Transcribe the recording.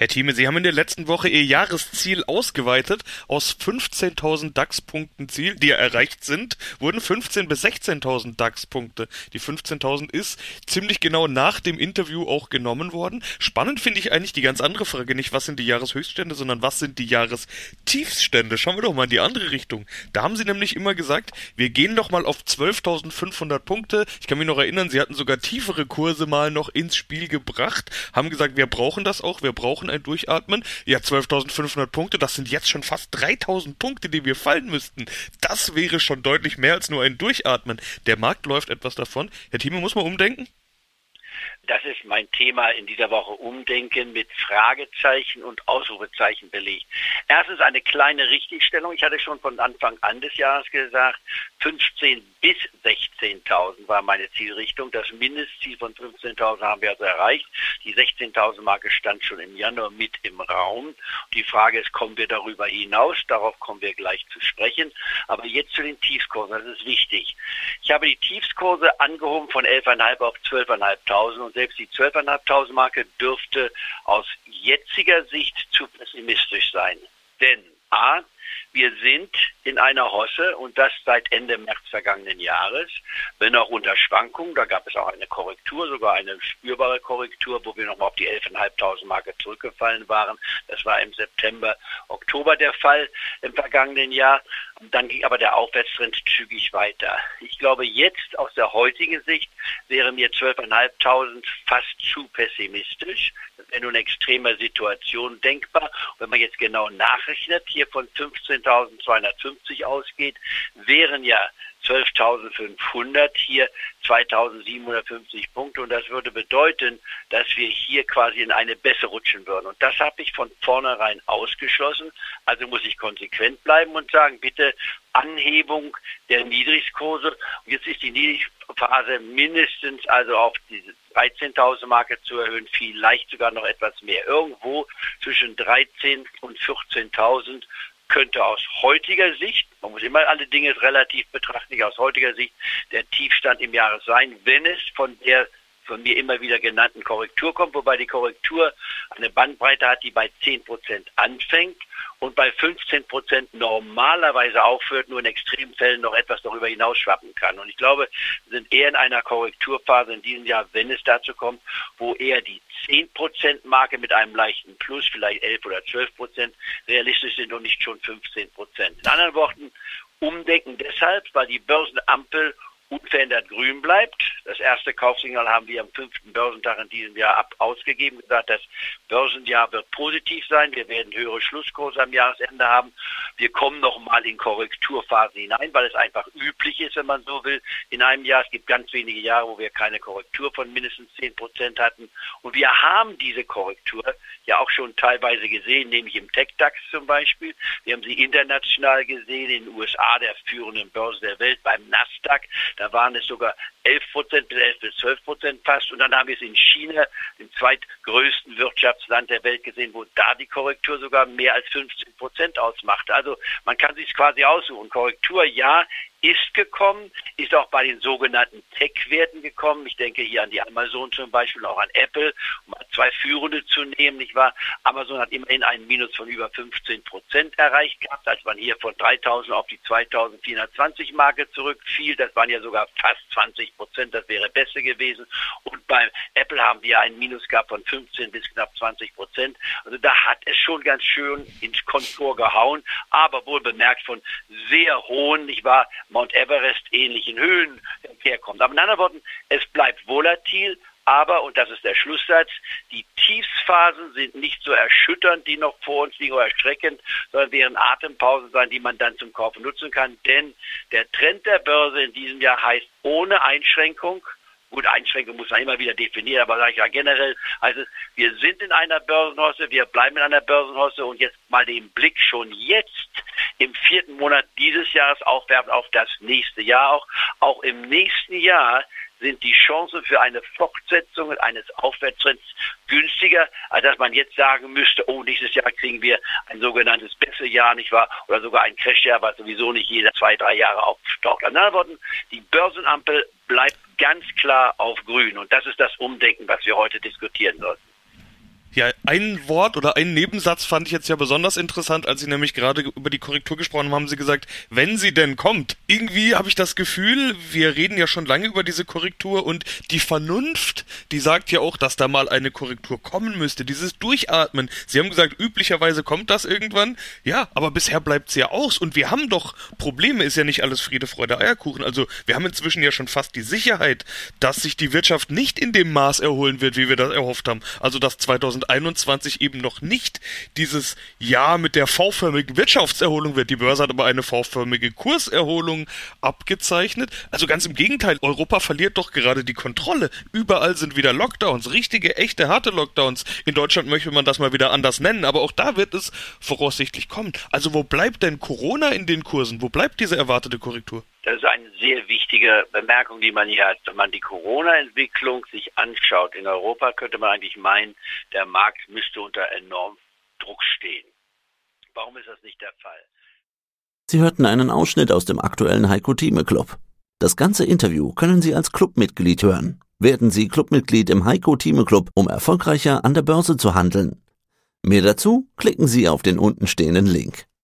Herr Thieme, Sie haben in der letzten Woche Ihr Jahresziel ausgeweitet. Aus 15.000 DAX-Punkten Ziel, die erreicht sind, wurden 15.000 bis 16.000 DAX-Punkte. Die 15.000 ist ziemlich genau nach dem Interview auch genommen worden. Spannend finde ich eigentlich die ganz andere Frage. Nicht, was sind die Jahreshöchststände, sondern was sind die Jahrestiefstände? Schauen wir doch mal in die andere Richtung. Da haben Sie nämlich immer gesagt, wir gehen doch mal auf 12.500 Punkte. Ich kann mich noch erinnern, Sie hatten sogar tiefere Kurse mal noch ins Spiel gebracht, haben gesagt, wir brauchen das auch, wir brauchen ein Durchatmen. Ja, 12.500 Punkte, das sind jetzt schon fast 3.000 Punkte, die wir fallen müssten. Das wäre schon deutlich mehr als nur ein Durchatmen. Der Markt läuft etwas davon. Herr Thieme, muss man umdenken? Das ist mein Thema in dieser Woche Umdenken mit Fragezeichen und Ausrufezeichen belegt. Erstens eine kleine Richtigstellung. Ich hatte schon von Anfang an des Jahres gesagt, 15 bis 16.000 war meine Zielrichtung. Das Mindestziel von 15.000 haben wir also erreicht. Die 16.000 Marke stand schon im Januar mit im Raum. Die Frage ist, kommen wir darüber hinaus? Darauf kommen wir gleich zu sprechen. Aber jetzt zu den Tiefskursen. Das ist wichtig. Ich habe die Tiefskurse angehoben von 11.500 auf 12.500 und selbst die 12.500 Marke dürfte aus jetziger Sicht zu pessimistisch sein. Denn A, wir sind in einer Hosse und das seit Ende März vergangenen Jahres, wenn auch unter Schwankungen. Da gab es auch eine Korrektur, sogar eine spürbare Korrektur, wo wir nochmal auf die 11.500 Marke zurückgefallen waren. Das war im September, Oktober der Fall im vergangenen Jahr. Dann ging aber der Aufwärtstrend zügig weiter. Ich glaube, jetzt aus der heutigen Sicht wäre mir 12.500 fast zu pessimistisch. Das wäre nur eine extreme Situation denkbar. Und wenn man jetzt genau nachrechnet, hier von 15.250 ausgeht, wären ja 12.500, hier 2.750 Punkte. Und das würde bedeuten, dass wir hier quasi in eine Bässe rutschen würden. Und das habe ich von vornherein ausgeschlossen. Also muss ich konsequent bleiben und sagen, bitte Anhebung der Niedrigkurse. Und jetzt ist die Niedrigphase mindestens also auf diese 13.000 Marke zu erhöhen, vielleicht sogar noch etwas mehr. Irgendwo zwischen 13 und 14.000 könnte aus heutiger Sicht, man muss immer alle Dinge relativ betrachten, aus heutiger Sicht der Tiefstand im Jahres sein, wenn es von der von mir immer wieder genannten Korrektur kommt, wobei die Korrektur eine Bandbreite hat, die bei 10 Prozent anfängt und bei 15 Prozent normalerweise aufhört, nur in Extremfällen noch etwas darüber hinaus schwappen kann. Und ich glaube, wir sind eher in einer Korrekturphase in diesem Jahr, wenn es dazu kommt, wo eher die 10 Prozent Marke mit einem leichten Plus, vielleicht 11 oder 12 Prozent realistisch sind und nicht schon 15 Prozent. In anderen Worten, umdenken deshalb, weil die Börsenampel unverändert grün bleibt. Das erste Kaufsignal haben wir am fünften Börsentag in diesem Jahr ab ausgegeben, gesagt, das Börsenjahr wird positiv sein. Wir werden höhere Schlusskurse am Jahresende haben. Wir kommen nochmal in Korrekturphasen hinein, weil es einfach üblich ist, wenn man so will, in einem Jahr. Es gibt ganz wenige Jahre, wo wir keine Korrektur von mindestens 10 Prozent hatten. Und wir haben diese Korrektur ja auch schon teilweise gesehen, nämlich im Tech-DAX zum Beispiel. Wir haben sie international gesehen, in den USA, der führenden Börse der Welt, beim Nasdaq. Da waren es sogar 11 Prozent bis 11 bis 12 Prozent fast. Und dann haben wir es in China, dem zweitgrößten Wirtschaftsland der Welt gesehen, wo da die Korrektur sogar mehr als 15 Prozent ausmachte. Also man kann sich quasi aussuchen. Korrektur ja, ist gekommen, ist auch bei den sogenannten Tech-Werten gekommen. Ich denke hier an die Amazon zum Beispiel, auch an Apple, um zwei führende zu nehmen, nicht wahr? Amazon hat immerhin einen Minus von über 15 Prozent erreicht gehabt, als man hier von 3000 auf die 2420 Marke zurückfiel. Das waren ja sogar fast 20 Prozent, das wäre besser gewesen. Und bei Apple haben wir einen Minus gehabt von 15 bis knapp 20 Prozent. Also da hat es schon ganz schön ins Kontor gehauen, aber wohl bemerkt von sehr hohen, nicht wahr, Mount Everest ähnlichen Höhen herkommt. Aber in anderen Worten, es bleibt volatil, aber, und das ist der Schlusssatz, die Tiefsphasen sind nicht so erschütternd, die noch vor uns liegen oder erschreckend, sondern werden Atempausen sein, die man dann zum Kauf nutzen kann. Denn der Trend der Börse in diesem Jahr heißt ohne Einschränkung, Gut, Einschränkung muss man immer wieder definieren, aber sage ich ja generell, also wir sind in einer Börsenhosse, wir bleiben in einer Börsenhosse und jetzt mal den Blick schon jetzt im vierten Monat dieses Jahres auch werfen auf das nächste Jahr auch. Auch im nächsten Jahr sind die Chancen für eine Fortsetzung eines Aufwärtstrends günstiger, als dass man jetzt sagen müsste, oh, nächstes Jahr kriegen wir ein sogenanntes Jahr, nicht wahr? Oder sogar ein Crashjahr, was sowieso nicht jeder zwei, drei Jahre auftaucht. In anderen Worten, die Börsenampel bleibt ganz klar auf grün. Und das ist das Umdenken, was wir heute diskutieren sollten. Ja, ein Wort oder ein Nebensatz fand ich jetzt ja besonders interessant, als Sie nämlich gerade über die Korrektur gesprochen haben, haben Sie gesagt, wenn sie denn kommt. Irgendwie habe ich das Gefühl, wir reden ja schon lange über diese Korrektur und die Vernunft, die sagt ja auch, dass da mal eine Korrektur kommen müsste, dieses Durchatmen. Sie haben gesagt, üblicherweise kommt das irgendwann. Ja, aber bisher bleibt es ja aus und wir haben doch Probleme, ist ja nicht alles Friede, Freude, Eierkuchen. Also wir haben inzwischen ja schon fast die Sicherheit, dass sich die Wirtschaft nicht in dem Maß erholen wird, wie wir das erhofft haben. Also dass 2000 2021 eben noch nicht dieses Jahr mit der V-förmigen Wirtschaftserholung wird. Die Börse hat aber eine V-förmige Kurserholung abgezeichnet. Also ganz im Gegenteil, Europa verliert doch gerade die Kontrolle. Überall sind wieder Lockdowns, richtige, echte, harte Lockdowns. In Deutschland möchte man das mal wieder anders nennen, aber auch da wird es voraussichtlich kommen. Also wo bleibt denn Corona in den Kursen? Wo bleibt diese erwartete Korrektur? Das ist eine sehr wichtige Bemerkung, die man hier hat. Wenn man die Corona-Entwicklung sich anschaut in Europa, könnte man eigentlich meinen, der Markt müsste unter enorm Druck stehen. Warum ist das nicht der Fall? Sie hörten einen Ausschnitt aus dem aktuellen Heiko Thieme Club. Das ganze Interview können Sie als Clubmitglied hören. Werden Sie Clubmitglied im Heiko Thieme Club, um erfolgreicher an der Börse zu handeln. Mehr dazu klicken Sie auf den untenstehenden Link.